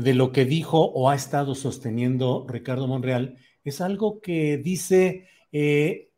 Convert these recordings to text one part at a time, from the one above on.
de lo que dijo o ha estado sosteniendo Ricardo Monreal es algo que dice eh,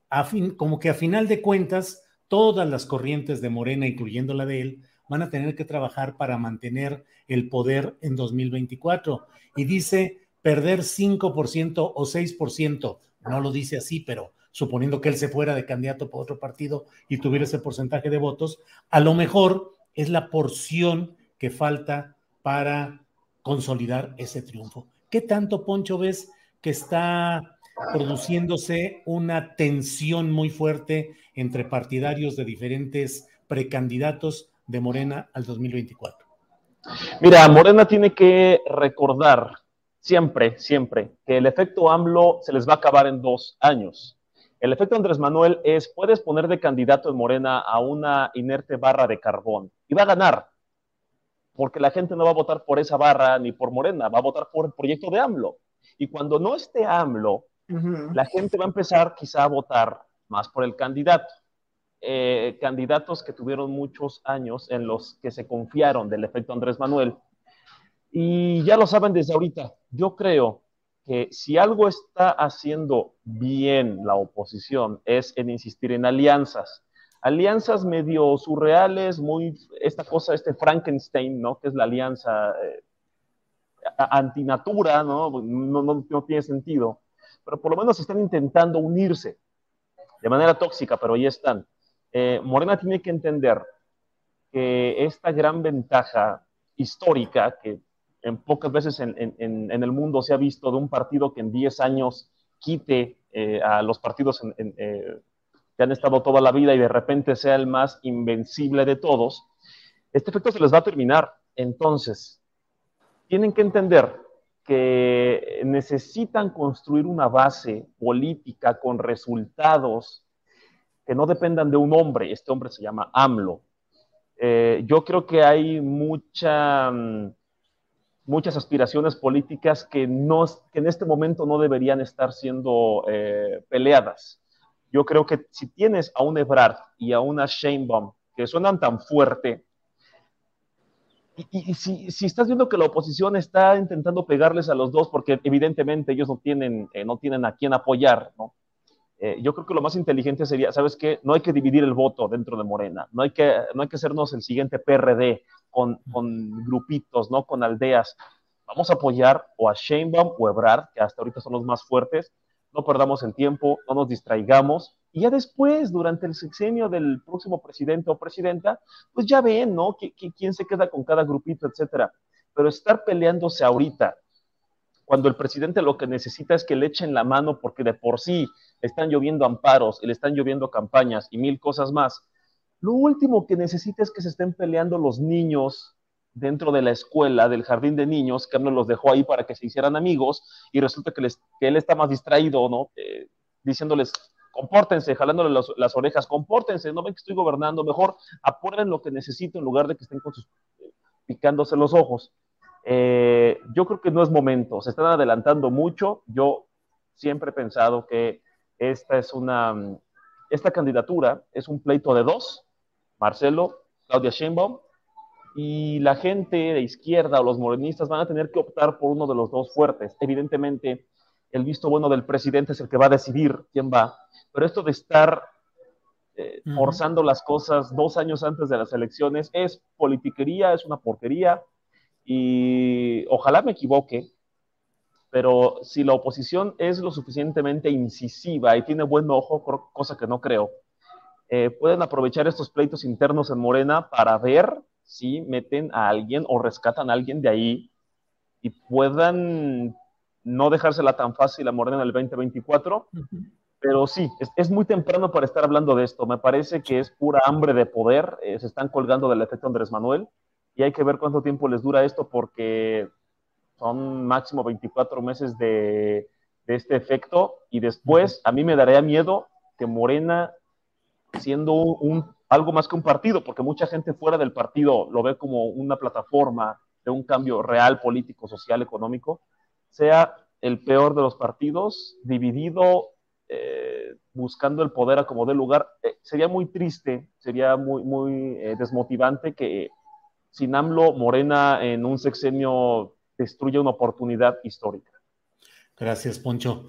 como que a final de cuentas todas las corrientes de Morena, incluyendo la de él, van a tener que trabajar para mantener el poder en 2024. Y dice perder 5% o 6%, no lo dice así, pero suponiendo que él se fuera de candidato por otro partido y tuviera ese porcentaje de votos, a lo mejor es la porción que falta para consolidar ese triunfo. ¿Qué tanto, Poncho, ves que está produciéndose una tensión muy fuerte entre partidarios de diferentes precandidatos de Morena al 2024? Mira, Morena tiene que recordar siempre, siempre, que el efecto AMLO se les va a acabar en dos años. El efecto Andrés Manuel es, puedes poner de candidato en Morena a una inerte barra de carbón y va a ganar porque la gente no va a votar por esa barra ni por Morena, va a votar por el proyecto de AMLO. Y cuando no esté AMLO, la gente va a empezar quizá a votar más por el candidato. Eh, candidatos que tuvieron muchos años en los que se confiaron del efecto Andrés Manuel. Y ya lo saben desde ahorita. Yo creo que si algo está haciendo bien la oposición es en insistir en alianzas alianzas medio surreales, muy, esta cosa, este Frankenstein, ¿no? Que es la alianza eh, antinatura, ¿no? No, tiene sentido, pero por lo menos están intentando unirse de manera tóxica, pero ahí están. Eh, Morena tiene que entender que esta gran ventaja histórica que en pocas veces en, en, en, el mundo se ha visto de un partido que en 10 años quite eh, a los partidos en, eh, que han estado toda la vida y de repente sea el más invencible de todos, este efecto se les va a terminar. Entonces, tienen que entender que necesitan construir una base política con resultados que no dependan de un hombre. Este hombre se llama AMLO. Eh, yo creo que hay mucha, mm, muchas aspiraciones políticas que, no, que en este momento no deberían estar siendo eh, peleadas. Yo creo que si tienes a un Ebrard y a una Sheinbaum que suenan tan fuerte, y, si, si, estás viendo que la oposición está intentando pegarles a los dos, porque evidentemente ellos no tienen, eh, no tienen a quién apoyar, ¿no? Eh, yo creo que lo más inteligente sería, ¿sabes qué? No hay que dividir el voto dentro de Morena, no hay que, no hay que hacernos el siguiente PRD con, con grupitos, ¿no? Con aldeas. Vamos a apoyar o a Sheinbaum o Ebrard, que hasta ahorita son los más fuertes, no perdamos el tiempo, no nos distraigamos. Y ya después, durante el sexenio del próximo presidente o presidenta, pues ya ven, ¿no? quién se queda con cada grupito, etcétera. Pero estar peleándose ahorita, cuando el presidente lo que necesita es que le echen la mano porque de por sí están lloviendo amparos, le están lloviendo campañas y mil cosas más. Lo último que necesita es que se estén peleando los niños dentro de la escuela, del jardín de niños, que AMLO los dejó ahí para que se hicieran amigos, y resulta que, les, que él está más distraído, ¿no? Eh, diciéndoles, compórtense, jalándole las, las, orejas, compórtense, no ven que estoy gobernando, mejor apuren lo que necesito en lugar de que estén con sus, eh, picándose los ojos. Eh, yo creo que no es momento, se están adelantando mucho, yo siempre he pensado que esta es una, esta candidatura es un pleito de dos, Marcelo, Claudia Sheinbaum, y la gente de izquierda o los morenistas van a tener que optar por uno de los dos fuertes. Evidentemente, el visto bueno del presidente es el que va a decidir quién va, pero esto de estar eh, forzando las cosas dos años antes de las elecciones es politiquería, es una porquería y ojalá me equivoque, pero si la oposición es lo suficientemente incisiva y tiene buen ojo, cosa que no creo, eh, pueden aprovechar estos pleitos internos en Morena para ver si meten a alguien o rescatan a alguien de ahí y puedan no dejársela tan fácil a Morena en el 2024. Pero sí, es, muy temprano para estar hablando de esto. Me parece que es pura hambre de poder. Eh, se están colgando del efecto Andrés Manuel y hay que ver cuánto tiempo les dura esto porque son máximo 24 meses de, de este efecto y después a mí me daría miedo que Morena siendo un, algo más que un partido, porque mucha gente fuera del partido lo ve como una plataforma de un cambio real político, social, económico, sea el peor de los partidos, dividido, eh, buscando el poder a como dé lugar. Eh, sería muy triste, sería muy, muy eh, desmotivante que sin AMLO Morena en un sexenio destruya una oportunidad histórica. Gracias, Poncho.